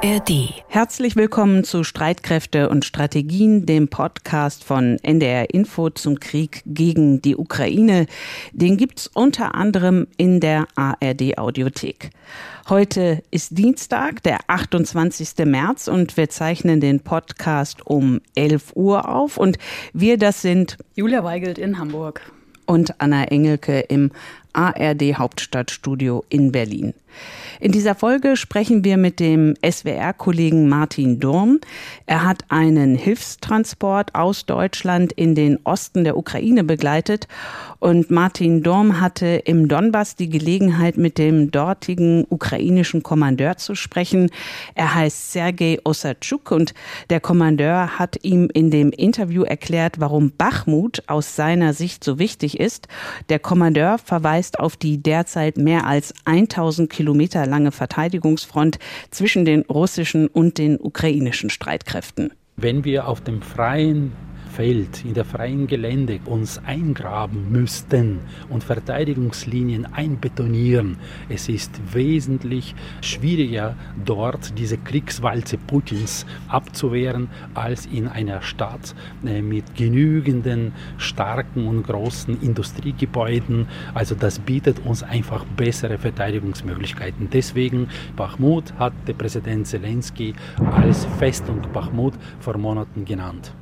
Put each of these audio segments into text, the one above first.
ARD. Herzlich willkommen zu Streitkräfte und Strategien, dem Podcast von NDR Info zum Krieg gegen die Ukraine. Den gibt's unter anderem in der ARD Audiothek. Heute ist Dienstag, der 28. März und wir zeichnen den Podcast um 11 Uhr auf und wir das sind Julia Weigelt in Hamburg und Anna Engelke im ARD Hauptstadtstudio in Berlin. In dieser Folge sprechen wir mit dem SWR-Kollegen Martin Durm. Er hat einen Hilfstransport aus Deutschland in den Osten der Ukraine begleitet und Martin Durm hatte im Donbass die Gelegenheit, mit dem dortigen ukrainischen Kommandeur zu sprechen. Er heißt Sergei Osatschuk und der Kommandeur hat ihm in dem Interview erklärt, warum Bachmut aus seiner Sicht so wichtig ist. Der Kommandeur verweist auf die derzeit mehr als 1000 Kilometer lange Verteidigungsfront zwischen den russischen und den ukrainischen Streitkräften. Wenn wir auf dem freien Feld, in der freien Gelände uns eingraben müssten und Verteidigungslinien einbetonieren. Es ist wesentlich schwieriger, dort diese Kriegswalze Putins abzuwehren, als in einer Stadt äh, mit genügenden starken und großen Industriegebäuden. Also das bietet uns einfach bessere Verteidigungsmöglichkeiten. Deswegen Bachmut hat der Präsident Zelensky als Festung Bachmut vor Monaten genannt.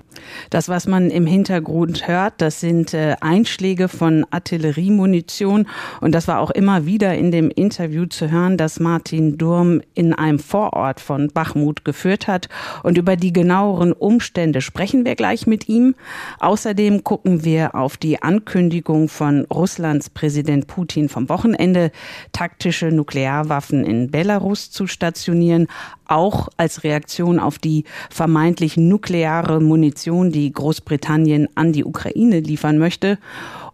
Das, was man im Hintergrund hört, das sind äh, Einschläge von Artilleriemunition. Und das war auch immer wieder in dem Interview zu hören, das Martin Durm in einem Vorort von Bachmut geführt hat. Und über die genaueren Umstände sprechen wir gleich mit ihm. Außerdem gucken wir auf die Ankündigung von Russlands Präsident Putin vom Wochenende, taktische Nuklearwaffen in Belarus zu stationieren, auch als Reaktion auf die vermeintlich nukleare Munition, die Großbritannien an die Ukraine liefern möchte.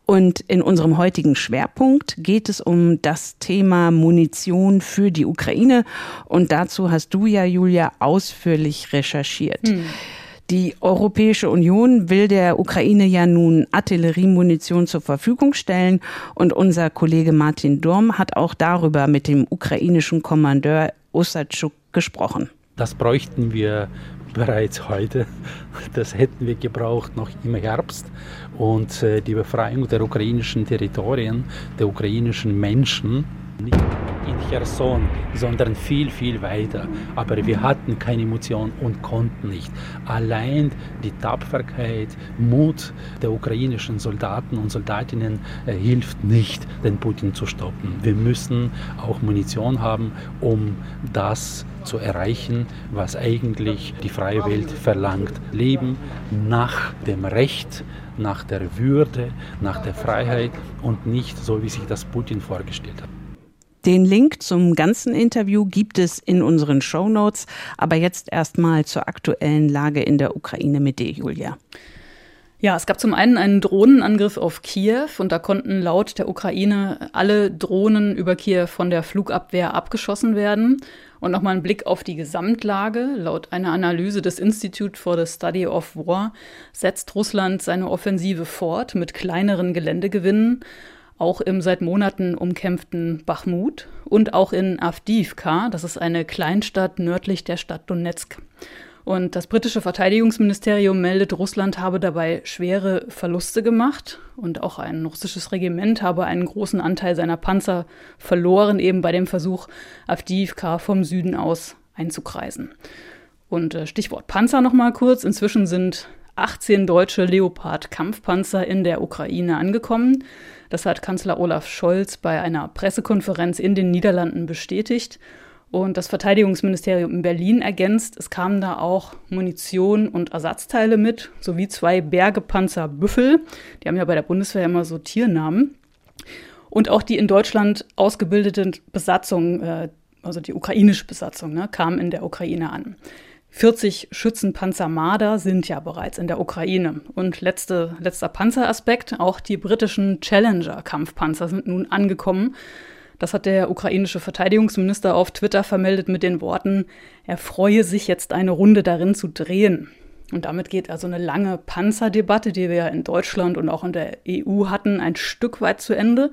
Und in unserem heutigen Schwerpunkt geht es um das Thema Munition für die Ukraine. Und dazu hast du ja, Julia, ausführlich recherchiert. Hm. Die Europäische Union will der Ukraine ja nun Artilleriemunition zur Verfügung stellen und unser Kollege Martin Durm hat auch darüber mit dem ukrainischen Kommandeur Osatschuk gesprochen. Das bräuchten wir bereits heute. Das hätten wir gebraucht noch im Herbst. Und äh, die Befreiung der ukrainischen Territorien, der ukrainischen Menschen, nicht in Cherson, sondern viel, viel weiter. Aber wir hatten keine Emotion und konnten nicht. Allein die Tapferkeit, Mut der ukrainischen Soldaten und Soldatinnen äh, hilft nicht, den Putin zu stoppen. Wir müssen auch Munition haben, um das zu erreichen, was eigentlich die freie Welt verlangt. Leben nach dem Recht, nach der Würde, nach der Freiheit und nicht so, wie sich das Putin vorgestellt hat. Den Link zum ganzen Interview gibt es in unseren Show Notes. Aber jetzt erstmal zur aktuellen Lage in der Ukraine mit dir, Julia. Ja, es gab zum einen einen Drohnenangriff auf Kiew und da konnten laut der Ukraine alle Drohnen über Kiew von der Flugabwehr abgeschossen werden. Und nochmal ein Blick auf die Gesamtlage. Laut einer Analyse des Institute for the Study of War setzt Russland seine Offensive fort mit kleineren Geländegewinnen auch im seit Monaten umkämpften Bachmut und auch in Avdiivka, das ist eine Kleinstadt nördlich der Stadt Donetsk. Und das britische Verteidigungsministerium meldet, Russland habe dabei schwere Verluste gemacht und auch ein russisches Regiment habe einen großen Anteil seiner Panzer verloren, eben bei dem Versuch, Avdiivka vom Süden aus einzukreisen. Und äh, Stichwort Panzer nochmal kurz. Inzwischen sind 18 deutsche Leopard-Kampfpanzer in der Ukraine angekommen. Das hat Kanzler Olaf Scholz bei einer Pressekonferenz in den Niederlanden bestätigt. Und das Verteidigungsministerium in Berlin ergänzt, es kamen da auch Munition und Ersatzteile mit, sowie zwei Bergepanzer Büffel. Die haben ja bei der Bundeswehr immer so Tiernamen. Und auch die in Deutschland ausgebildete Besatzung, äh, also die ukrainische Besatzung, ne, kam in der Ukraine an. 40 Schützenpanzer Marder sind ja bereits in der Ukraine. Und letzte, letzter Panzeraspekt, auch die britischen Challenger-Kampfpanzer sind nun angekommen. Das hat der ukrainische Verteidigungsminister auf Twitter vermeldet mit den Worten, er freue sich jetzt eine Runde darin zu drehen. Und damit geht also eine lange Panzerdebatte, die wir ja in Deutschland und auch in der EU hatten, ein Stück weit zu Ende.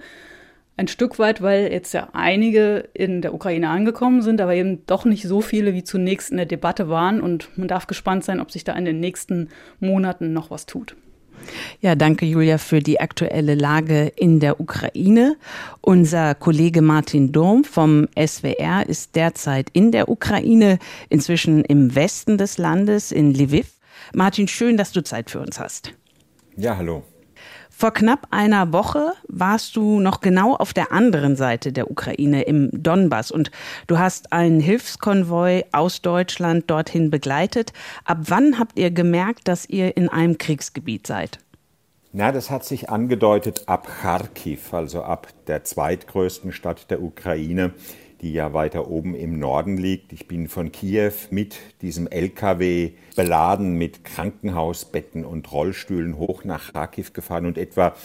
Ein Stück weit, weil jetzt ja einige in der Ukraine angekommen sind, aber eben doch nicht so viele, wie zunächst in der Debatte waren. Und man darf gespannt sein, ob sich da in den nächsten Monaten noch was tut. Ja, danke Julia für die aktuelle Lage in der Ukraine. Unser Kollege Martin Durm vom SWR ist derzeit in der Ukraine, inzwischen im Westen des Landes, in Lviv. Martin, schön, dass du Zeit für uns hast. Ja, hallo. Vor knapp einer Woche warst du noch genau auf der anderen Seite der Ukraine im Donbass und du hast einen Hilfskonvoi aus Deutschland dorthin begleitet. Ab wann habt ihr gemerkt, dass ihr in einem Kriegsgebiet seid? Na, das hat sich angedeutet ab Kharkiv, also ab der zweitgrößten Stadt der Ukraine die ja weiter oben im Norden liegt. Ich bin von Kiew mit diesem LKW beladen mit Krankenhausbetten und Rollstühlen hoch nach Kharkiv gefahren und etwa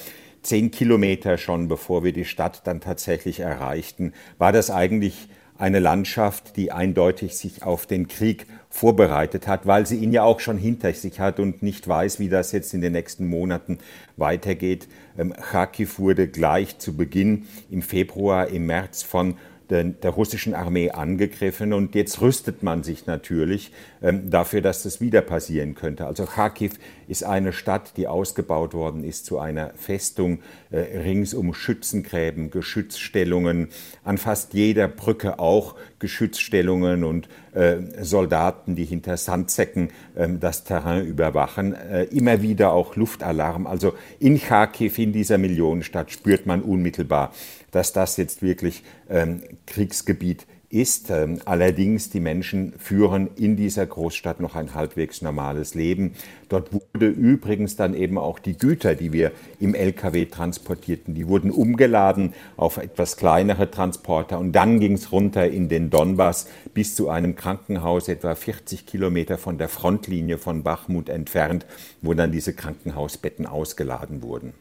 zehn Kilometer schon bevor wir die Stadt dann tatsächlich erreichten, war das eigentlich eine Landschaft, die eindeutig sich auf den Krieg vorbereitet hat, weil sie ihn ja auch schon hinter sich hat und nicht weiß, wie das jetzt in den nächsten Monaten weitergeht. Ähm, Kharkiv wurde gleich zu Beginn im Februar, im März von der, der, russischen Armee angegriffen und jetzt rüstet man sich natürlich ähm, dafür, dass das wieder passieren könnte. Also Kharkiv ist eine Stadt, die ausgebaut worden ist zu einer Festung, äh, rings Schützengräben, Geschützstellungen, an fast jeder Brücke auch Geschützstellungen und äh, Soldaten, die hinter Sandsäcken äh, das Terrain überwachen, äh, immer wieder auch Luftalarm. Also in Kharkiv, in dieser Millionenstadt, spürt man unmittelbar, dass das jetzt wirklich ähm, Kriegsgebiet ist. Ähm, allerdings, die Menschen führen in dieser Großstadt noch ein halbwegs normales Leben. Dort wurde übrigens dann eben auch die Güter, die wir im LKW transportierten, die wurden umgeladen auf etwas kleinere Transporter und dann ging es runter in den Donbass bis zu einem Krankenhaus etwa 40 Kilometer von der Frontlinie von Bachmut entfernt, wo dann diese Krankenhausbetten ausgeladen wurden.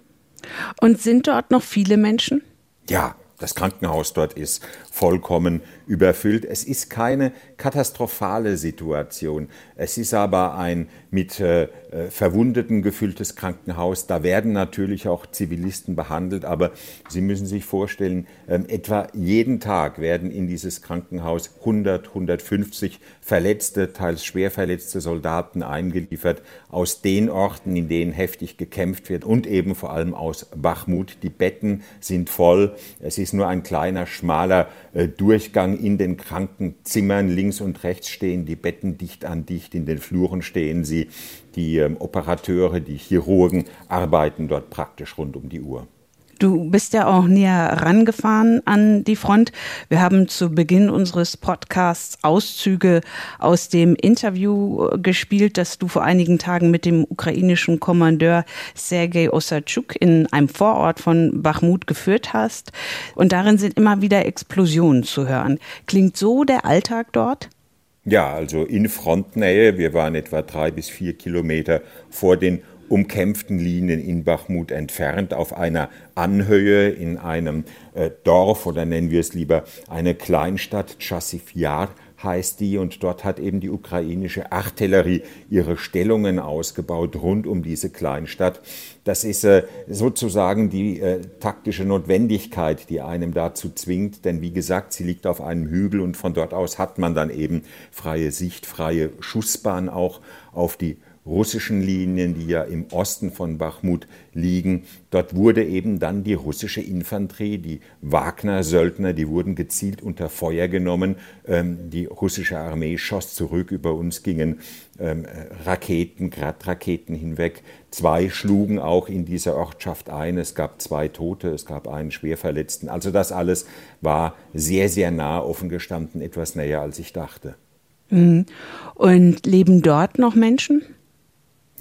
Und sind dort noch viele Menschen? Ja, das Krankenhaus dort ist vollkommen überfüllt. Es ist keine katastrophale Situation. Es ist aber ein mit äh, Verwundeten gefülltes Krankenhaus. Da werden natürlich auch Zivilisten behandelt, aber Sie müssen sich vorstellen, äh, etwa jeden Tag werden in dieses Krankenhaus 100, 150 verletzte, teils schwer verletzte Soldaten eingeliefert aus den Orten, in denen heftig gekämpft wird und eben vor allem aus Bachmut. Die Betten sind voll. Es ist nur ein kleiner, schmaler äh, Durchgang in den Krankenzimmern. Links und rechts stehen die Betten dicht an dicht. In den Fluren stehen sie. Die ähm, Operateure, die Chirurgen arbeiten dort praktisch rund um die Uhr. Du bist ja auch näher rangefahren an die Front. Wir haben zu Beginn unseres Podcasts Auszüge aus dem Interview äh, gespielt, das du vor einigen Tagen mit dem ukrainischen Kommandeur Sergei Osachuk in einem Vorort von Bachmut geführt hast. Und darin sind immer wieder Explosionen zu hören. Klingt so der Alltag dort? Ja, also in Frontnähe. Wir waren etwa drei bis vier Kilometer vor den umkämpften Linien in Bachmut entfernt, auf einer Anhöhe in einem äh, Dorf oder nennen wir es lieber eine Kleinstadt, Chassif Yar heißt die, und dort hat eben die ukrainische Artillerie ihre Stellungen ausgebaut rund um diese Kleinstadt. Das ist äh, sozusagen die äh, taktische Notwendigkeit, die einem dazu zwingt, denn wie gesagt, sie liegt auf einem Hügel und von dort aus hat man dann eben freie Sicht, freie Schussbahn auch auf die russischen Linien, die ja im Osten von Bachmut liegen. Dort wurde eben dann die russische Infanterie, die Wagner-Söldner, die wurden gezielt unter Feuer genommen. Ähm, die russische Armee schoss zurück, über uns gingen ähm, Raketen, Gradraketen hinweg. Zwei schlugen auch in dieser Ortschaft ein. Es gab zwei Tote, es gab einen Schwerverletzten. Also das alles war sehr, sehr nah offen gestanden, etwas näher als ich dachte. Mhm. Und leben dort noch Menschen?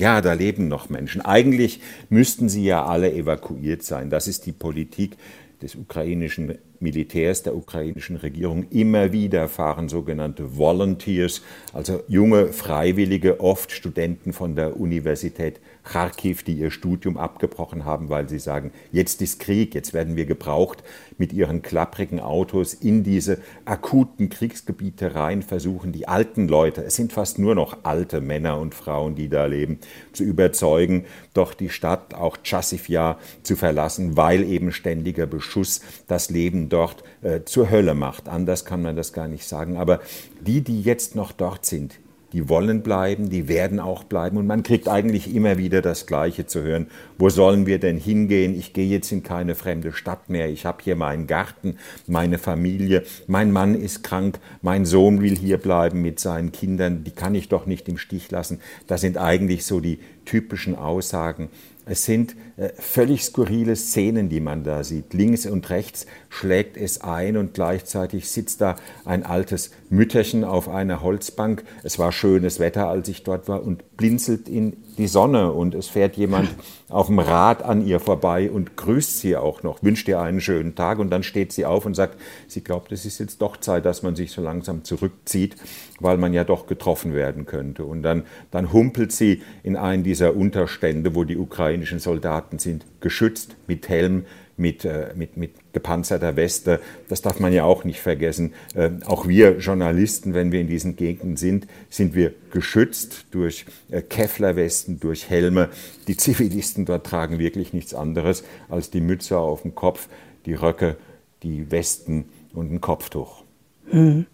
Ja, da leben noch Menschen. Eigentlich müssten sie ja alle evakuiert sein. Das ist die Politik des ukrainischen Militärs, der ukrainischen Regierung. Immer wieder fahren sogenannte Volunteers, also junge Freiwillige, oft Studenten von der Universität Kharkiv, die ihr Studium abgebrochen haben, weil sie sagen, jetzt ist Krieg, jetzt werden wir gebraucht, mit ihren klapprigen Autos in diese akuten Kriegsgebiete rein versuchen, die alten Leute, es sind fast nur noch alte Männer und Frauen, die da leben, zu überzeugen, doch die Stadt, auch Chassifia, zu verlassen, weil eben ständiger Beschuss das Leben dort äh, zur Hölle macht. Anders kann man das gar nicht sagen. Aber die, die jetzt noch dort sind, die wollen bleiben, die werden auch bleiben. Und man kriegt eigentlich immer wieder das Gleiche zu hören. Wo sollen wir denn hingehen? Ich gehe jetzt in keine fremde Stadt mehr. Ich habe hier meinen Garten, meine Familie. Mein Mann ist krank. Mein Sohn will hier bleiben mit seinen Kindern. Die kann ich doch nicht im Stich lassen. Das sind eigentlich so die typischen Aussagen es sind völlig skurrile Szenen, die man da sieht. Links und rechts schlägt es ein und gleichzeitig sitzt da ein altes Mütterchen auf einer Holzbank. Es war schönes Wetter, als ich dort war und blinzelt in die Sonne und es fährt jemand auf dem Rad an ihr vorbei und grüßt sie auch noch, wünscht ihr einen schönen Tag und dann steht sie auf und sagt, sie glaubt, es ist jetzt doch Zeit, dass man sich so langsam zurückzieht, weil man ja doch getroffen werden könnte. Und dann, dann humpelt sie in einen dieser Unterstände, wo die ukrainischen Soldaten sind, geschützt mit Helm, mit, äh, mit, mit gepanzerter Weste. Das darf man ja auch nicht vergessen. Äh, auch wir Journalisten, wenn wir in diesen Gegenden sind, sind wir geschützt durch äh, Kevlarwesten, durch Helme. Die Zivilisten dort tragen wirklich nichts anderes als die Mütze auf dem Kopf, die Röcke, die Westen und ein Kopftuch. Hm.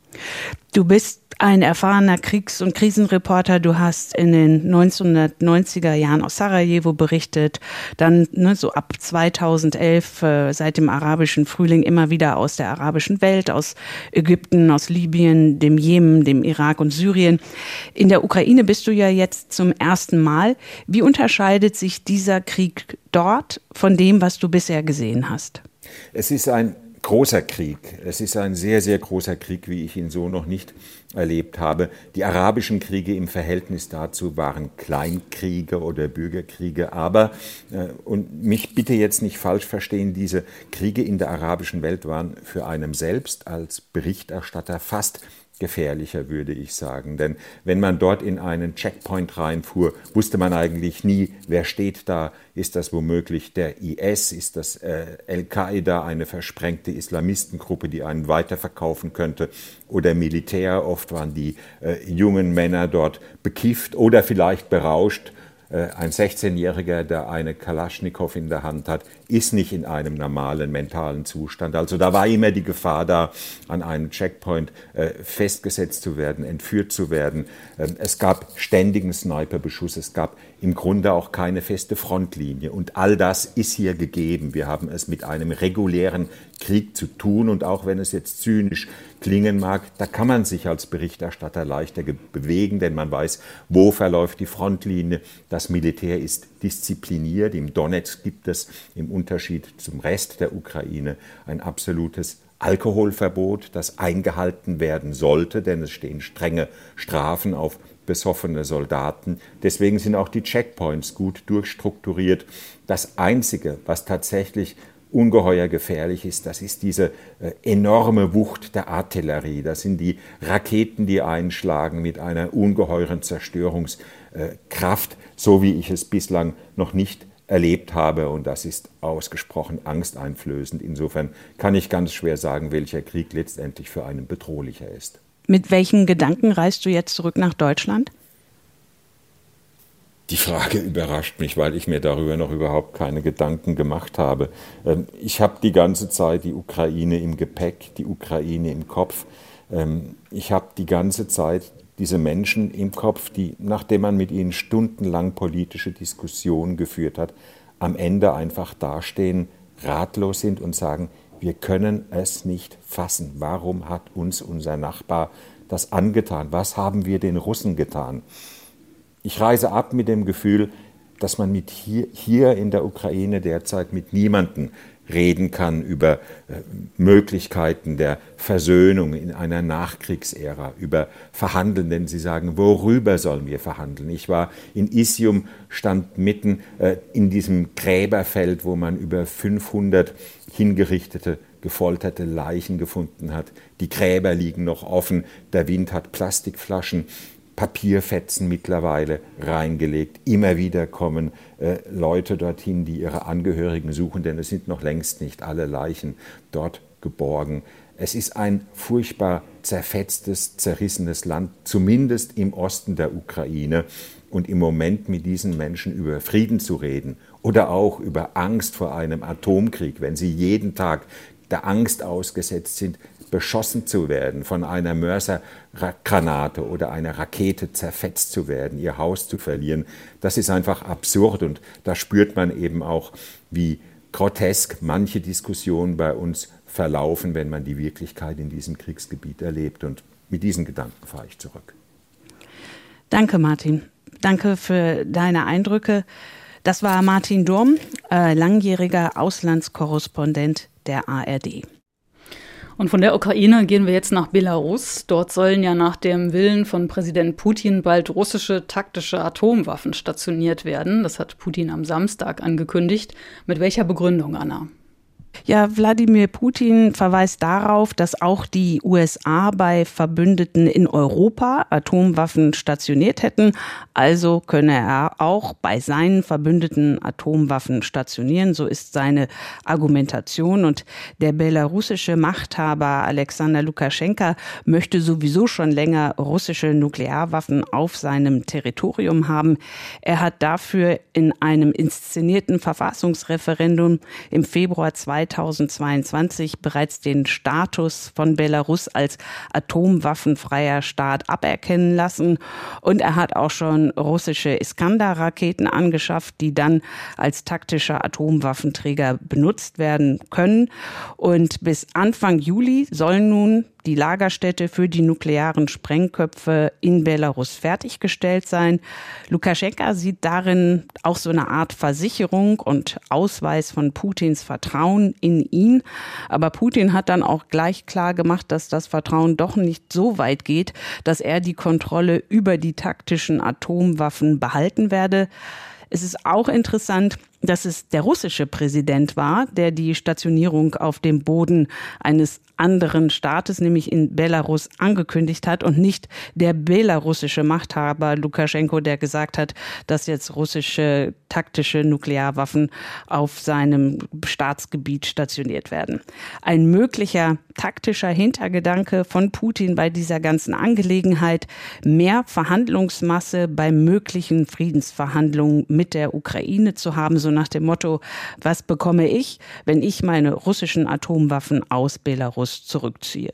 Du bist ein erfahrener Kriegs- und Krisenreporter. Du hast in den 1990er Jahren aus Sarajevo berichtet, dann ne, so ab 2011 äh, seit dem arabischen Frühling immer wieder aus der arabischen Welt, aus Ägypten, aus Libyen, dem Jemen, dem Irak und Syrien. In der Ukraine bist du ja jetzt zum ersten Mal. Wie unterscheidet sich dieser Krieg dort von dem, was du bisher gesehen hast? Es ist ein großer Krieg. Es ist ein sehr, sehr großer Krieg, wie ich ihn so noch nicht erlebt habe. Die arabischen Kriege im Verhältnis dazu waren Kleinkriege oder Bürgerkriege. Aber, äh, und mich bitte jetzt nicht falsch verstehen, diese Kriege in der arabischen Welt waren für einen selbst als Berichterstatter fast gefährlicher, würde ich sagen. Denn wenn man dort in einen Checkpoint reinfuhr, wusste man eigentlich nie, wer steht da. Ist das womöglich der IS? Ist das äh, Al-Qaida, eine versprengte Islamistengruppe, die einen weiterverkaufen könnte? Oder Militär? Oft waren die äh, jungen Männer dort bekifft oder vielleicht berauscht äh, ein 16-Jähriger, der eine Kalaschnikow in der Hand hat, ist nicht in einem normalen mentalen Zustand. Also da war immer die Gefahr da, an einem Checkpoint äh, festgesetzt zu werden, entführt zu werden. Ähm, es gab ständigen Sniperbeschuss, es gab im Grunde auch keine feste Frontlinie. Und all das ist hier gegeben. Wir haben es mit einem regulären Krieg zu tun. Und auch wenn es jetzt zynisch klingen mag, da kann man sich als Berichterstatter leichter bewegen, denn man weiß, wo verläuft die Frontlinie. Das Militär ist diszipliniert. Im Donetsk gibt es im Unterschied zum Rest der Ukraine ein absolutes Alkoholverbot, das eingehalten werden sollte, denn es stehen strenge Strafen auf besoffene Soldaten. Deswegen sind auch die Checkpoints gut durchstrukturiert. Das Einzige, was tatsächlich ungeheuer gefährlich ist, das ist diese äh, enorme Wucht der Artillerie. Das sind die Raketen, die einschlagen mit einer ungeheuren Zerstörungskraft, so wie ich es bislang noch nicht erlebt habe. Und das ist ausgesprochen angsteinflößend. Insofern kann ich ganz schwer sagen, welcher Krieg letztendlich für einen bedrohlicher ist. Mit welchen Gedanken reist du jetzt zurück nach Deutschland? Die Frage überrascht mich, weil ich mir darüber noch überhaupt keine Gedanken gemacht habe. Ähm, ich habe die ganze Zeit die Ukraine im Gepäck, die Ukraine im Kopf. Ähm, ich habe die ganze Zeit diese Menschen im Kopf, die, nachdem man mit ihnen stundenlang politische Diskussionen geführt hat, am Ende einfach dastehen, ratlos sind und sagen, wir können es nicht fassen. Warum hat uns unser Nachbar das angetan? Was haben wir den Russen getan? Ich reise ab mit dem Gefühl, dass man mit hier, hier in der Ukraine derzeit mit niemandem reden kann über äh, Möglichkeiten der Versöhnung in einer Nachkriegsära, über Verhandeln, denn sie sagen, worüber sollen wir verhandeln? Ich war in Isium, stand mitten äh, in diesem Gräberfeld, wo man über 500 hingerichtete, gefolterte Leichen gefunden hat. Die Gräber liegen noch offen, der Wind hat Plastikflaschen Papierfetzen mittlerweile reingelegt. Immer wieder kommen äh, Leute dorthin, die ihre Angehörigen suchen, denn es sind noch längst nicht alle Leichen dort geborgen. Es ist ein furchtbar zerfetztes, zerrissenes Land, zumindest im Osten der Ukraine. Und im Moment mit diesen Menschen über Frieden zu reden oder auch über Angst vor einem Atomkrieg, wenn sie jeden Tag der Angst ausgesetzt sind, beschossen zu werden, von einer Mörsergranate oder einer Rakete zerfetzt zu werden, ihr Haus zu verlieren, das ist einfach absurd und da spürt man eben auch, wie grotesk manche Diskussionen bei uns verlaufen, wenn man die Wirklichkeit in diesem Kriegsgebiet erlebt. Und mit diesen Gedanken fahre ich zurück. Danke, Martin. Danke für deine Eindrücke. Das war Martin Durm, äh, langjähriger Auslandskorrespondent der ARD. Und von der Ukraine gehen wir jetzt nach Belarus. Dort sollen ja nach dem Willen von Präsident Putin bald russische taktische Atomwaffen stationiert werden. Das hat Putin am Samstag angekündigt. Mit welcher Begründung, Anna? Ja, Wladimir Putin verweist darauf, dass auch die USA bei Verbündeten in Europa Atomwaffen stationiert hätten. Also könne er auch bei seinen Verbündeten Atomwaffen stationieren. So ist seine Argumentation. Und der belarussische Machthaber Alexander Lukaschenka möchte sowieso schon länger russische Nuklearwaffen auf seinem Territorium haben. Er hat dafür in einem inszenierten Verfassungsreferendum im Februar 2000 2022 bereits den Status von Belarus als atomwaffenfreier Staat aberkennen lassen. Und er hat auch schon russische Iskander-Raketen angeschafft, die dann als taktischer Atomwaffenträger benutzt werden können. Und bis Anfang Juli sollen nun die Lagerstätte für die nuklearen Sprengköpfe in Belarus fertiggestellt sein. Lukaschenka sieht darin auch so eine Art Versicherung und Ausweis von Putins Vertrauen in ihn. Aber Putin hat dann auch gleich klar gemacht, dass das Vertrauen doch nicht so weit geht, dass er die Kontrolle über die taktischen Atomwaffen behalten werde. Es ist auch interessant, dass es der russische Präsident war, der die Stationierung auf dem Boden eines anderen Staates, nämlich in Belarus, angekündigt hat und nicht der belarussische Machthaber Lukaschenko, der gesagt hat, dass jetzt russische taktische Nuklearwaffen auf seinem Staatsgebiet stationiert werden. Ein möglicher taktischer Hintergedanke von Putin bei dieser ganzen Angelegenheit, mehr Verhandlungsmasse bei möglichen Friedensverhandlungen mit der Ukraine zu haben, so nach dem Motto, was bekomme ich, wenn ich meine russischen Atomwaffen aus Belarus zurückziehe?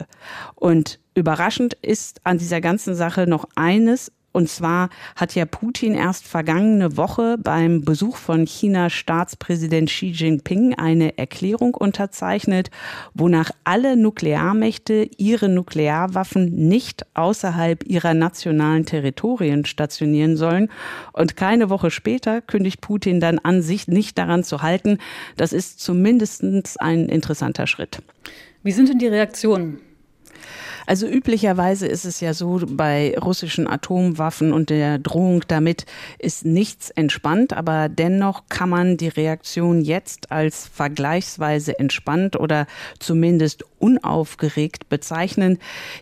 Und überraschend ist an dieser ganzen Sache noch eines, und zwar hat ja Putin erst vergangene Woche beim Besuch von Chinas Staatspräsident Xi Jinping eine Erklärung unterzeichnet, wonach alle Nuklearmächte ihre Nuklearwaffen nicht außerhalb ihrer nationalen Territorien stationieren sollen. Und keine Woche später kündigt Putin dann an, sich nicht daran zu halten. Das ist zumindest ein interessanter Schritt. Wie sind denn die Reaktionen? Also üblicherweise ist es ja so, bei russischen Atomwaffen und der Drohung damit ist nichts entspannt, aber dennoch kann man die Reaktion jetzt als vergleichsweise entspannt oder zumindest unaufgeregt bezeichnen.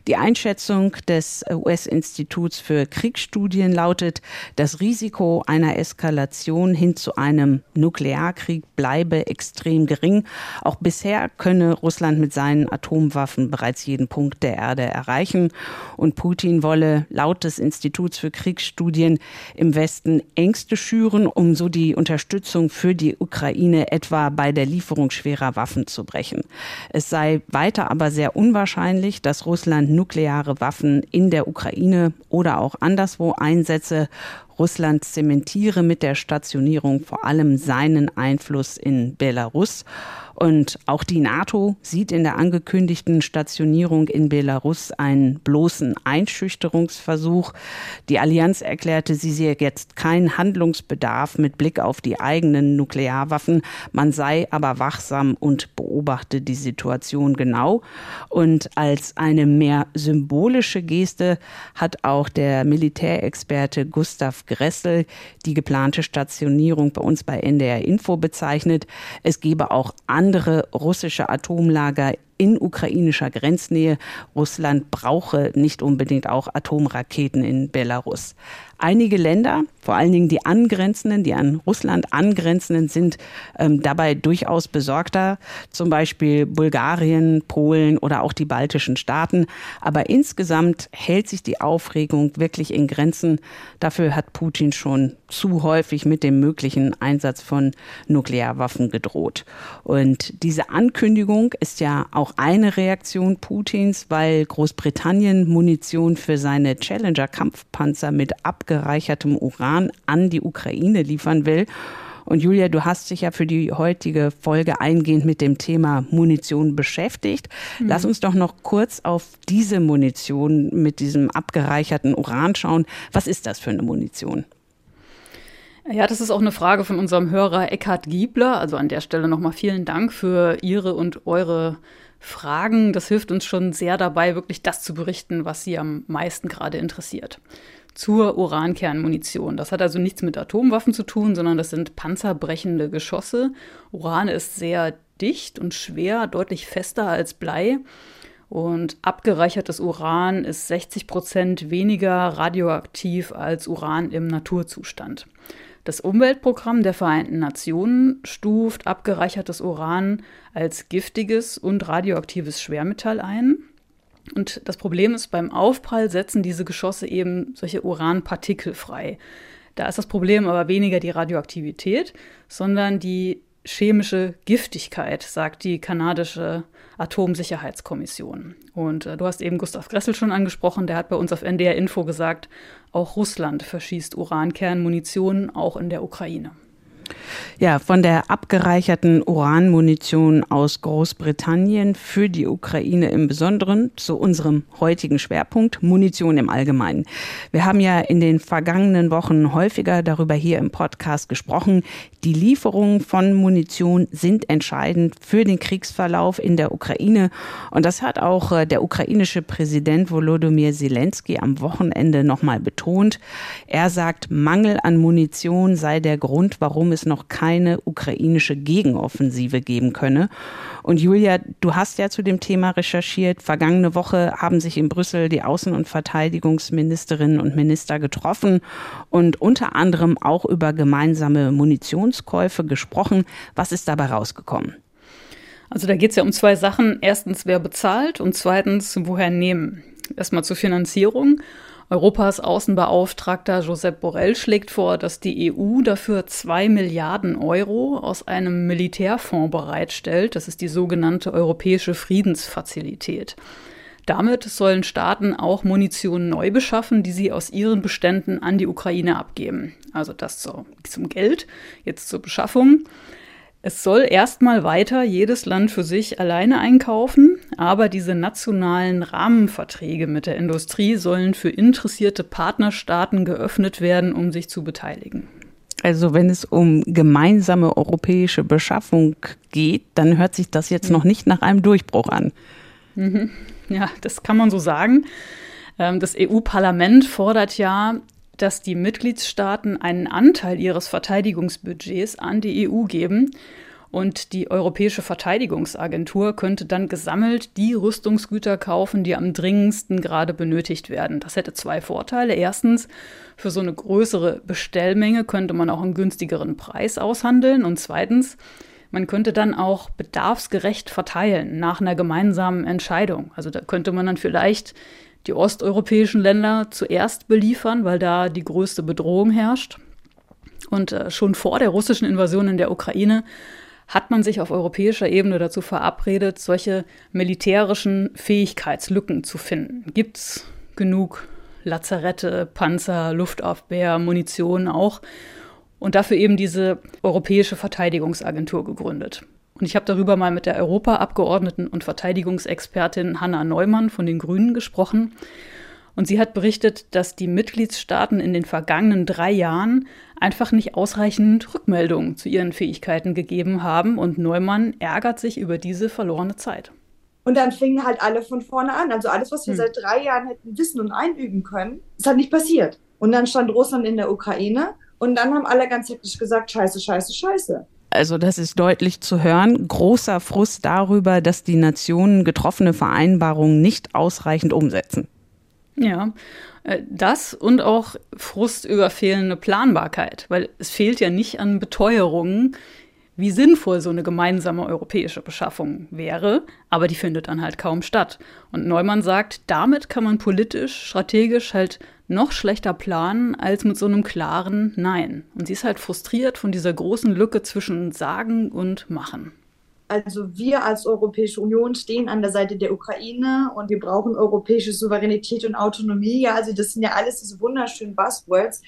Die Einschätzung des US-Instituts für Kriegsstudien lautet, das Risiko einer Eskalation hin zu einem Nuklearkrieg bleibe extrem gering. Auch bisher könne Russland mit seinen Atomwaffen bereits jeden Punkt der Erde Erde erreichen. Und Putin wolle laut des Instituts für Kriegsstudien im Westen Ängste schüren, um so die Unterstützung für die Ukraine etwa bei der Lieferung schwerer Waffen zu brechen. Es sei weiter aber sehr unwahrscheinlich, dass Russland nukleare Waffen in der Ukraine oder auch anderswo einsetze. Russland zementiere mit der Stationierung vor allem seinen Einfluss in Belarus. Und auch die NATO sieht in der angekündigten Stationierung in Belarus einen bloßen Einschüchterungsversuch. Die Allianz erklärte, sie sehe jetzt keinen Handlungsbedarf mit Blick auf die eigenen Nuklearwaffen. Man sei aber wachsam und beobachte die Situation genau. Und als eine mehr symbolische Geste hat auch der Militärexperte Gustav Gressel die geplante Stationierung bei uns bei NDR Info bezeichnet. Es gebe auch andere russische Atomlager in ukrainischer Grenznähe. Russland brauche nicht unbedingt auch Atomraketen in Belarus. Einige Länder, vor allen Dingen die angrenzenden, die an Russland angrenzenden, sind ähm, dabei durchaus besorgter. Zum Beispiel Bulgarien, Polen oder auch die baltischen Staaten. Aber insgesamt hält sich die Aufregung wirklich in Grenzen. Dafür hat Putin schon zu häufig mit dem möglichen Einsatz von Nuklearwaffen gedroht. Und diese Ankündigung ist ja auch eine Reaktion Putins, weil Großbritannien Munition für seine Challenger-Kampfpanzer mit abge abgereichertem Uran an die Ukraine liefern will. Und Julia, du hast dich ja für die heutige Folge eingehend mit dem Thema Munition beschäftigt. Mhm. Lass uns doch noch kurz auf diese Munition mit diesem abgereicherten Uran schauen. Was ist das für eine Munition? Ja, das ist auch eine Frage von unserem Hörer Eckhard Giebler. Also an der Stelle nochmal vielen Dank für Ihre und eure Fragen. Das hilft uns schon sehr dabei, wirklich das zu berichten, was Sie am meisten gerade interessiert zur Urankernmunition. Das hat also nichts mit Atomwaffen zu tun, sondern das sind panzerbrechende Geschosse. Uran ist sehr dicht und schwer, deutlich fester als Blei. Und abgereichertes Uran ist 60 Prozent weniger radioaktiv als Uran im Naturzustand. Das Umweltprogramm der Vereinten Nationen stuft abgereichertes Uran als giftiges und radioaktives Schwermetall ein. Und das Problem ist, beim Aufprall setzen diese Geschosse eben solche Uranpartikel frei. Da ist das Problem aber weniger die Radioaktivität, sondern die chemische Giftigkeit, sagt die kanadische Atomsicherheitskommission. Und äh, du hast eben Gustav Gressel schon angesprochen, der hat bei uns auf NDR Info gesagt, auch Russland verschießt Urankernmunition, auch in der Ukraine. Ja, von der abgereicherten Uranmunition aus Großbritannien für die Ukraine im Besonderen zu unserem heutigen Schwerpunkt Munition im Allgemeinen. Wir haben ja in den vergangenen Wochen häufiger darüber hier im Podcast gesprochen. Die Lieferungen von Munition sind entscheidend für den Kriegsverlauf in der Ukraine. Und das hat auch äh, der ukrainische Präsident Volodymyr Zelensky am Wochenende nochmal betont. Er sagt, Mangel an Munition sei der Grund, warum es es noch keine ukrainische Gegenoffensive geben könne. Und Julia, du hast ja zu dem Thema recherchiert. Vergangene Woche haben sich in Brüssel die Außen- und Verteidigungsministerinnen und Minister getroffen und unter anderem auch über gemeinsame Munitionskäufe gesprochen. Was ist dabei rausgekommen? Also da geht es ja um zwei Sachen. Erstens, wer bezahlt und zweitens, woher nehmen. Erstmal zur Finanzierung. Europas Außenbeauftragter Josep Borrell schlägt vor, dass die EU dafür zwei Milliarden Euro aus einem Militärfonds bereitstellt. Das ist die sogenannte Europäische Friedensfazilität. Damit sollen Staaten auch Munition neu beschaffen, die sie aus ihren Beständen an die Ukraine abgeben. Also das zum Geld, jetzt zur Beschaffung. Es soll erstmal weiter jedes Land für sich alleine einkaufen, aber diese nationalen Rahmenverträge mit der Industrie sollen für interessierte Partnerstaaten geöffnet werden, um sich zu beteiligen. Also wenn es um gemeinsame europäische Beschaffung geht, dann hört sich das jetzt noch nicht nach einem Durchbruch an. Mhm. Ja, das kann man so sagen. Ähm, das EU-Parlament fordert ja, dass die Mitgliedstaaten einen Anteil ihres Verteidigungsbudgets an die EU geben. Und die Europäische Verteidigungsagentur könnte dann gesammelt die Rüstungsgüter kaufen, die am dringendsten gerade benötigt werden. Das hätte zwei Vorteile. Erstens, für so eine größere Bestellmenge könnte man auch einen günstigeren Preis aushandeln. Und zweitens, man könnte dann auch bedarfsgerecht verteilen nach einer gemeinsamen Entscheidung. Also da könnte man dann vielleicht die osteuropäischen Länder zuerst beliefern, weil da die größte Bedrohung herrscht. Und äh, schon vor der russischen Invasion in der Ukraine hat man sich auf europäischer Ebene dazu verabredet, solche militärischen Fähigkeitslücken zu finden. Gibt es genug Lazarette, Panzer, Luftabwehr, Munition auch? Und dafür eben diese Europäische Verteidigungsagentur gegründet. Und ich habe darüber mal mit der Europaabgeordneten und Verteidigungsexpertin Hanna Neumann von den Grünen gesprochen. Und sie hat berichtet, dass die Mitgliedstaaten in den vergangenen drei Jahren einfach nicht ausreichend Rückmeldungen zu ihren Fähigkeiten gegeben haben. Und Neumann ärgert sich über diese verlorene Zeit. Und dann fingen halt alle von vorne an. Also alles, was wir hm. seit drei Jahren hätten wissen und einüben können, ist halt nicht passiert. Und dann stand Russland in der Ukraine und dann haben alle ganz hektisch gesagt, scheiße, scheiße, scheiße. Also das ist deutlich zu hören. Großer Frust darüber, dass die Nationen getroffene Vereinbarungen nicht ausreichend umsetzen. Ja, äh, das und auch Frust über fehlende Planbarkeit, weil es fehlt ja nicht an Beteuerungen, wie sinnvoll so eine gemeinsame europäische Beschaffung wäre, aber die findet dann halt kaum statt. Und Neumann sagt, damit kann man politisch, strategisch halt noch schlechter planen als mit so einem klaren Nein. Und sie ist halt frustriert von dieser großen Lücke zwischen Sagen und Machen. Also wir als Europäische Union stehen an der Seite der Ukraine und wir brauchen europäische Souveränität und Autonomie. Ja, also das sind ja alles diese wunderschönen Buzzwords,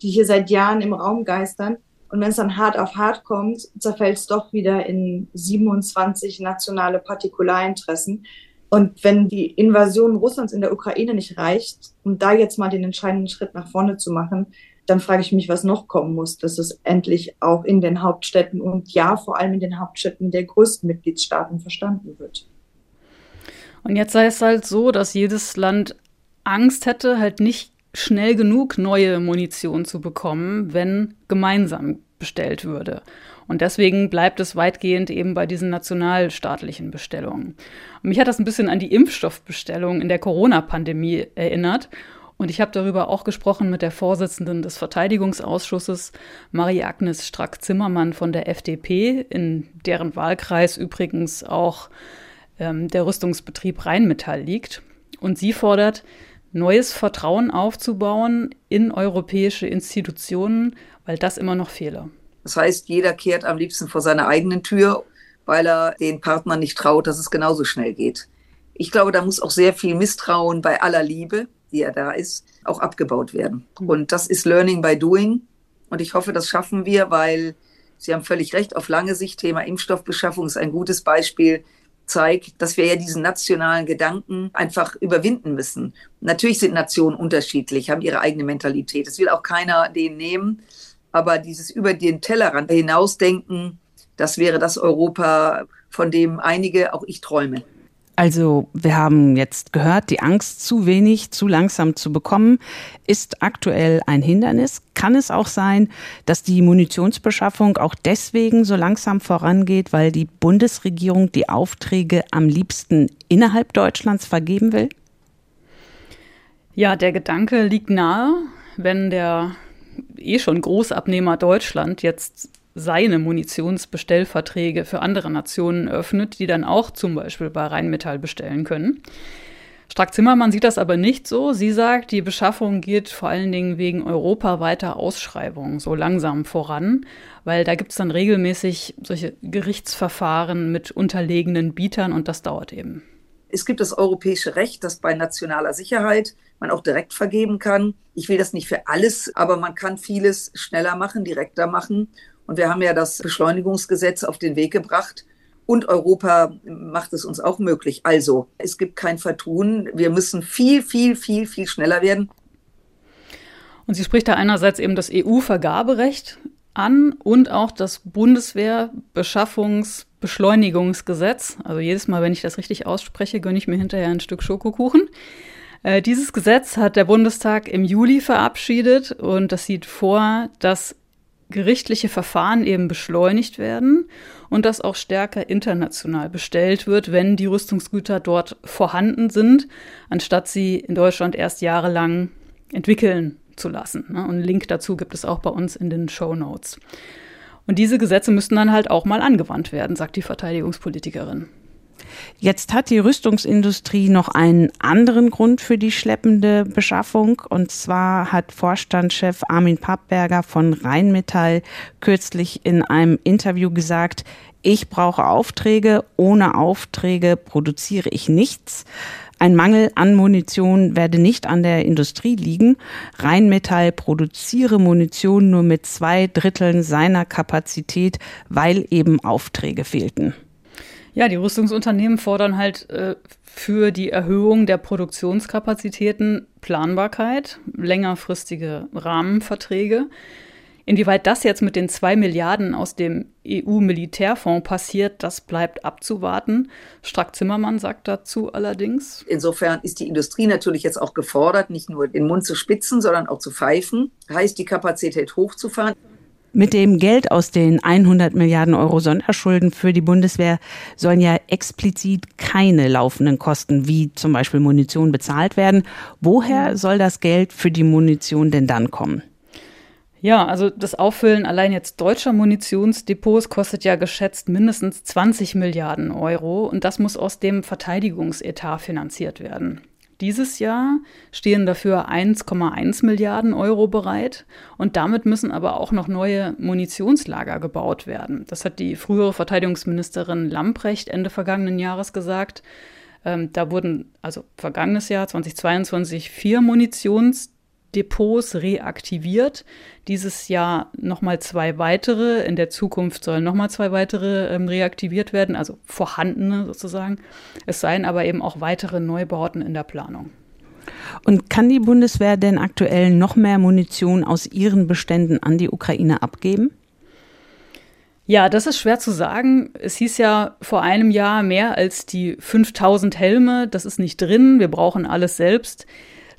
die hier seit Jahren im Raum geistern. Und wenn es dann hart auf hart kommt, zerfällt es doch wieder in 27 nationale Partikularinteressen. Und wenn die Invasion Russlands in der Ukraine nicht reicht, um da jetzt mal den entscheidenden Schritt nach vorne zu machen, dann frage ich mich, was noch kommen muss, dass es endlich auch in den Hauptstädten und ja, vor allem in den Hauptstädten der größten Mitgliedstaaten verstanden wird. Und jetzt sei es halt so, dass jedes Land Angst hätte, halt nicht schnell genug neue Munition zu bekommen, wenn gemeinsam bestellt würde. Und deswegen bleibt es weitgehend eben bei diesen nationalstaatlichen Bestellungen. Und mich hat das ein bisschen an die Impfstoffbestellung in der Corona-Pandemie erinnert. Und ich habe darüber auch gesprochen mit der Vorsitzenden des Verteidigungsausschusses, Marie-Agnes Strack-Zimmermann von der FDP, in deren Wahlkreis übrigens auch ähm, der Rüstungsbetrieb Rheinmetall liegt. Und sie fordert, neues Vertrauen aufzubauen in europäische Institutionen, weil das immer noch fehle. Das heißt, jeder kehrt am liebsten vor seiner eigenen Tür, weil er den Partnern nicht traut, dass es genauso schnell geht. Ich glaube, da muss auch sehr viel Misstrauen bei aller Liebe, die ja da ist, auch abgebaut werden. Hm. Und das ist Learning by Doing. Und ich hoffe, das schaffen wir, weil Sie haben völlig recht, auf lange Sicht, Thema Impfstoffbeschaffung ist ein gutes Beispiel zeigt, dass wir ja diesen nationalen Gedanken einfach überwinden müssen. Natürlich sind Nationen unterschiedlich, haben ihre eigene Mentalität. Es will auch keiner den nehmen. Aber dieses über den Tellerrand hinausdenken, das wäre das Europa, von dem einige, auch ich träume. Also wir haben jetzt gehört, die Angst, zu wenig, zu langsam zu bekommen, ist aktuell ein Hindernis. Kann es auch sein, dass die Munitionsbeschaffung auch deswegen so langsam vorangeht, weil die Bundesregierung die Aufträge am liebsten innerhalb Deutschlands vergeben will? Ja, der Gedanke liegt nahe, wenn der eh schon Großabnehmer Deutschland jetzt seine Munitionsbestellverträge für andere Nationen öffnet, die dann auch zum Beispiel bei Rheinmetall bestellen können. Strack-Zimmermann sieht das aber nicht so. Sie sagt, die Beschaffung geht vor allen Dingen wegen europaweiter Ausschreibungen so langsam voran, weil da gibt es dann regelmäßig solche Gerichtsverfahren mit unterlegenen Bietern und das dauert eben. Es gibt das europäische Recht, das bei nationaler Sicherheit man auch direkt vergeben kann. Ich will das nicht für alles, aber man kann vieles schneller machen, direkter machen. Und wir haben ja das Beschleunigungsgesetz auf den Weg gebracht. Und Europa macht es uns auch möglich. Also, es gibt kein Vertun. Wir müssen viel, viel, viel, viel schneller werden. Und sie spricht da einerseits eben das EU-Vergaberecht an und auch das Bundeswehr-Beschaffungs-Beschleunigungsgesetz. Also jedes Mal, wenn ich das richtig ausspreche, gönne ich mir hinterher ein Stück Schokokuchen. Äh, dieses Gesetz hat der Bundestag im Juli verabschiedet und das sieht vor, dass gerichtliche Verfahren eben beschleunigt werden und dass auch stärker international bestellt wird, wenn die Rüstungsgüter dort vorhanden sind, anstatt sie in Deutschland erst jahrelang entwickeln zu lassen. Ne? Und einen Link dazu gibt es auch bei uns in den Show Notes. Und diese Gesetze müssten dann halt auch mal angewandt werden, sagt die Verteidigungspolitikerin. Jetzt hat die Rüstungsindustrie noch einen anderen Grund für die schleppende Beschaffung. Und zwar hat Vorstandschef Armin Pappberger von Rheinmetall kürzlich in einem Interview gesagt, ich brauche Aufträge, ohne Aufträge produziere ich nichts. Ein Mangel an Munition werde nicht an der Industrie liegen. Rheinmetall produziere Munition nur mit zwei Dritteln seiner Kapazität, weil eben Aufträge fehlten. Ja, die Rüstungsunternehmen fordern halt äh, für die Erhöhung der Produktionskapazitäten Planbarkeit, längerfristige Rahmenverträge. Inwieweit das jetzt mit den zwei Milliarden aus dem EU-Militärfonds passiert, das bleibt abzuwarten. Strack-Zimmermann sagt dazu allerdings. Insofern ist die Industrie natürlich jetzt auch gefordert, nicht nur den Mund zu spitzen, sondern auch zu pfeifen. Heißt, die Kapazität hochzufahren. Mit dem Geld aus den 100 Milliarden Euro Sonderschulden für die Bundeswehr sollen ja explizit keine laufenden Kosten wie zum Beispiel Munition bezahlt werden. Woher soll das Geld für die Munition denn dann kommen? Ja, also das Auffüllen allein jetzt deutscher Munitionsdepots kostet ja geschätzt mindestens 20 Milliarden Euro und das muss aus dem Verteidigungsetat finanziert werden. Dieses Jahr stehen dafür 1,1 Milliarden Euro bereit und damit müssen aber auch noch neue Munitionslager gebaut werden. Das hat die frühere Verteidigungsministerin Lamprecht Ende vergangenen Jahres gesagt. Ähm, da wurden also vergangenes Jahr 2022 vier Munitions Depots reaktiviert. Dieses Jahr nochmal zwei weitere. In der Zukunft sollen nochmal zwei weitere ähm, reaktiviert werden, also vorhandene sozusagen. Es seien aber eben auch weitere Neubauten in der Planung. Und kann die Bundeswehr denn aktuell noch mehr Munition aus ihren Beständen an die Ukraine abgeben? Ja, das ist schwer zu sagen. Es hieß ja vor einem Jahr mehr als die 5000 Helme. Das ist nicht drin. Wir brauchen alles selbst.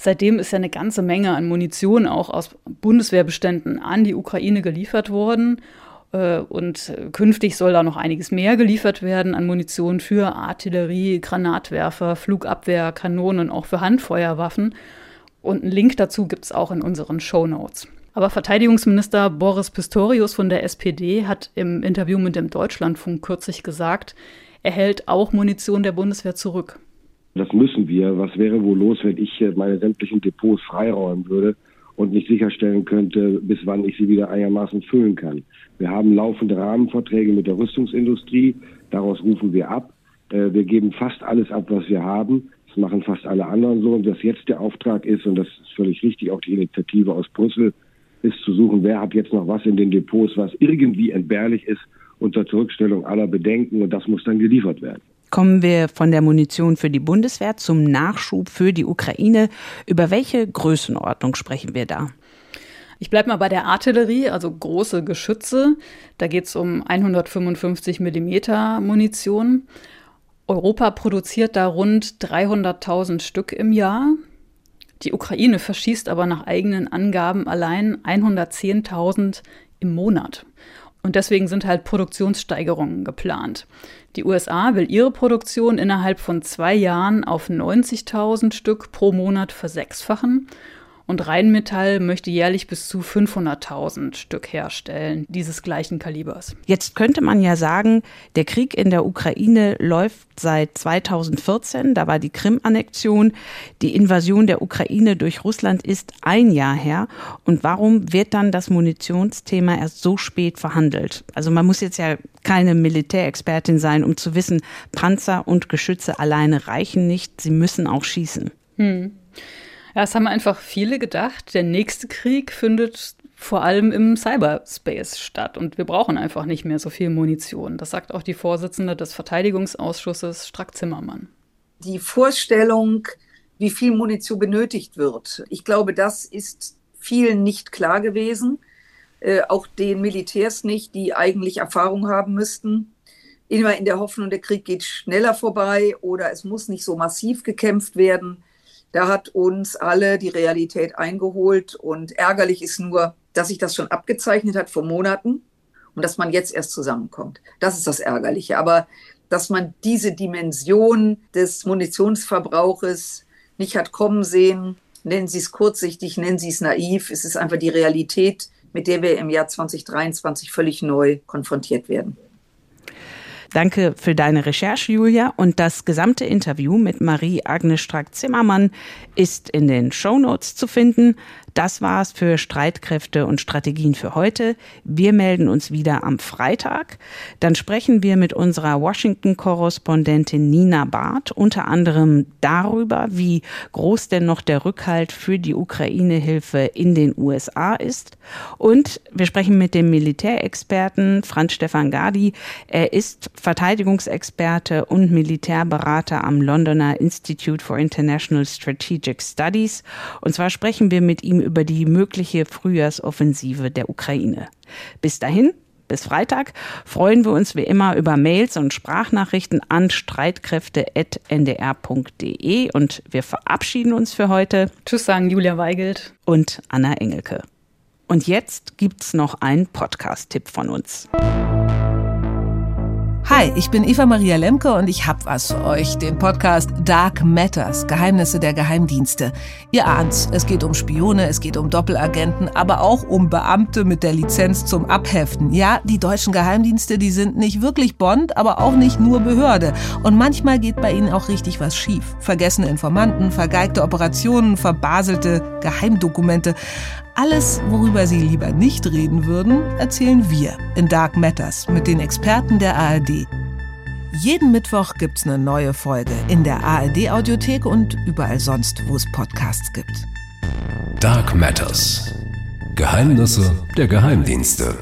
Seitdem ist ja eine ganze Menge an Munition auch aus Bundeswehrbeständen an die Ukraine geliefert worden. Äh, und künftig soll da noch einiges mehr geliefert werden an Munition für Artillerie, Granatwerfer, Flugabwehr, Kanonen und auch für Handfeuerwaffen. Und einen Link dazu gibt es auch in unseren Show Notes. Aber Verteidigungsminister Boris Pistorius von der SPD hat im Interview mit dem Deutschlandfunk kürzlich gesagt, er hält auch Munition der Bundeswehr zurück. Das müssen wir. Was wäre wohl los, wenn ich meine sämtlichen Depots freiräumen würde und nicht sicherstellen könnte, bis wann ich sie wieder einigermaßen füllen kann? Wir haben laufende Rahmenverträge mit der Rüstungsindustrie. Daraus rufen wir ab. Äh, wir geben fast alles ab, was wir haben. Das machen fast alle anderen so. Und dass jetzt der Auftrag ist, und das ist völlig richtig, auch die Initiative aus Brüssel, ist zu suchen, wer hat jetzt noch was in den Depots, was irgendwie entbehrlich ist unter Zurückstellung aller Bedenken. Und das muss dann geliefert werden. Kommen wir von der Munition für die Bundeswehr zum Nachschub für die Ukraine. Über welche Größenordnung sprechen wir da? Ich bleibe mal bei der Artillerie, also große Geschütze. Da geht es um 155 Millimeter Munition. Europa produziert da rund 300.000 Stück im Jahr. Die Ukraine verschießt aber nach eigenen Angaben allein 110.000 im Monat. Und deswegen sind halt Produktionssteigerungen geplant. Die USA will ihre Produktion innerhalb von zwei Jahren auf 90.000 Stück pro Monat versechsfachen und Rheinmetall möchte jährlich bis zu 500.000 Stück herstellen, dieses gleichen Kalibers. Jetzt könnte man ja sagen, der Krieg in der Ukraine läuft seit 2014, da war die Krim-Annexion, die Invasion der Ukraine durch Russland ist ein Jahr her. Und warum wird dann das Munitionsthema erst so spät verhandelt? Also man muss jetzt ja keine Militärexpertin sein, um zu wissen, Panzer und Geschütze alleine reichen nicht, sie müssen auch schießen. Hm. Ja, es haben einfach viele gedacht, der nächste Krieg findet vor allem im Cyberspace statt und wir brauchen einfach nicht mehr so viel Munition. Das sagt auch die Vorsitzende des Verteidigungsausschusses, Strack-Zimmermann. Die Vorstellung, wie viel Munition benötigt wird, ich glaube, das ist vielen nicht klar gewesen, äh, auch den Militärs nicht, die eigentlich Erfahrung haben müssten. Immer in der Hoffnung, der Krieg geht schneller vorbei oder es muss nicht so massiv gekämpft werden. Da hat uns alle die Realität eingeholt und ärgerlich ist nur, dass sich das schon abgezeichnet hat vor Monaten und dass man jetzt erst zusammenkommt. Das ist das Ärgerliche. Aber dass man diese Dimension des Munitionsverbrauches nicht hat kommen sehen, nennen Sie es kurzsichtig, nennen Sie es naiv, es ist einfach die Realität, mit der wir im Jahr 2023 völlig neu konfrontiert werden. Danke für deine Recherche, Julia. Und das gesamte Interview mit Marie-Agnes Strack-Zimmermann ist in den Show Notes zu finden. Das war's für Streitkräfte und Strategien für heute. Wir melden uns wieder am Freitag. Dann sprechen wir mit unserer Washington-Korrespondentin Nina Barth unter anderem darüber, wie groß denn noch der Rückhalt für die Ukraine-Hilfe in den USA ist. Und wir sprechen mit dem Militärexperten Franz Stefan Gadi. Er ist Verteidigungsexperte und Militärberater am Londoner Institute for International Strategic Studies. Und zwar sprechen wir mit ihm über die mögliche Frühjahrsoffensive der Ukraine. Bis dahin, bis Freitag freuen wir uns wie immer über Mails und Sprachnachrichten an streitkräfte.ndr.de und wir verabschieden uns für heute. Tschüss sagen Julia Weigelt und Anna Engelke. Und jetzt gibt's noch einen Podcast-Tipp von uns. Hi, ich bin Eva Maria Lemke und ich hab was für euch, den Podcast Dark Matters, Geheimnisse der Geheimdienste. Ihr ahnt's, es geht um Spione, es geht um Doppelagenten, aber auch um Beamte mit der Lizenz zum Abheften. Ja, die deutschen Geheimdienste, die sind nicht wirklich Bond, aber auch nicht nur Behörde. Und manchmal geht bei ihnen auch richtig was schief. Vergessene Informanten, vergeigte Operationen, verbaselte Geheimdokumente. Alles, worüber Sie lieber nicht reden würden, erzählen wir in Dark Matters mit den Experten der ARD. Jeden Mittwoch gibt's eine neue Folge in der ARD Audiothek und überall sonst, wo es Podcasts gibt. Dark Matters. Geheimnisse der Geheimdienste.